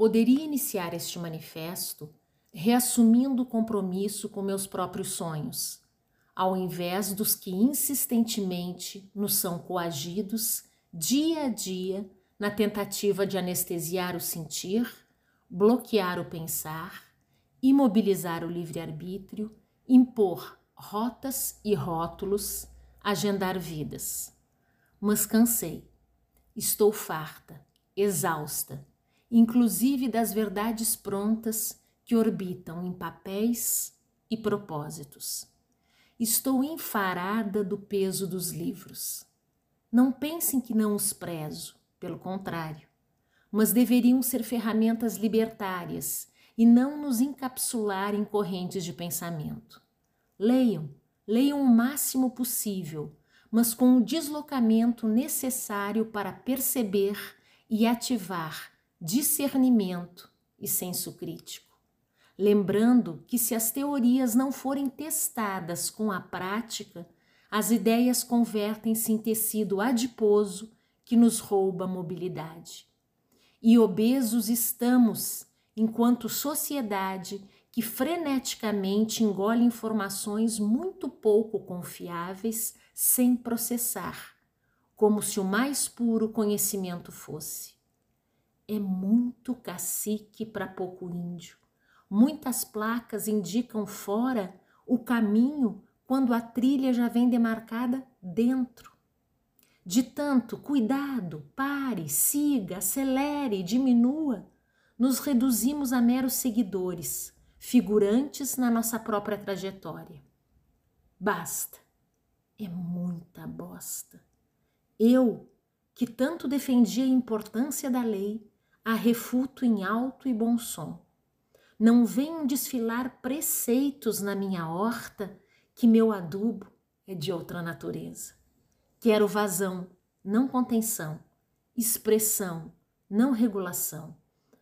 Poderia iniciar este manifesto reassumindo o compromisso com meus próprios sonhos, ao invés dos que insistentemente nos são coagidos dia a dia na tentativa de anestesiar o sentir, bloquear o pensar, imobilizar o livre-arbítrio, impor rotas e rótulos, agendar vidas. Mas cansei. Estou farta, exausta, inclusive das verdades prontas que orbitam em papéis e propósitos. Estou enfarada do peso dos livros. Não pensem que não os prezo, pelo contrário, mas deveriam ser ferramentas libertárias e não nos encapsular em correntes de pensamento. Leiam, leiam o máximo possível, mas com o deslocamento necessário para perceber e ativar discernimento e senso crítico lembrando que se as teorias não forem testadas com a prática, as ideias convertem-se em tecido adiposo que nos rouba a mobilidade. E obesos estamos, enquanto sociedade que freneticamente engole informações muito pouco confiáveis sem processar, como se o mais puro conhecimento fosse. É muito cacique para pouco índio Muitas placas indicam fora o caminho quando a trilha já vem demarcada dentro. De tanto, cuidado, pare, siga, acelere, diminua, nos reduzimos a meros seguidores, figurantes na nossa própria trajetória. Basta. É muita bosta. Eu, que tanto defendia a importância da lei, a refuto em alto e bom som não venham desfilar preceitos na minha horta, que meu adubo é de outra natureza. Quero vazão, não contenção, expressão, não regulação,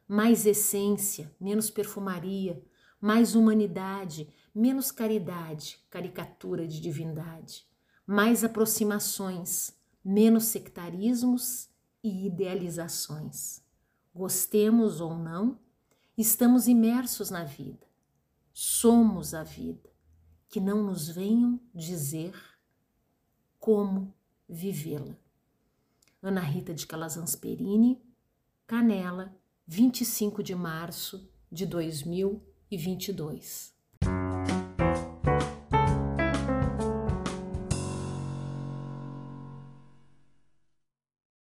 mais essência, menos perfumaria, mais humanidade, menos caridade, caricatura de divindade, mais aproximações, menos sectarismos e idealizações. Gostemos ou não, Estamos imersos na vida. Somos a vida. Que não nos venham dizer como vivê-la. Ana Rita de Calazans Perini, Canela, 25 de março de 2022.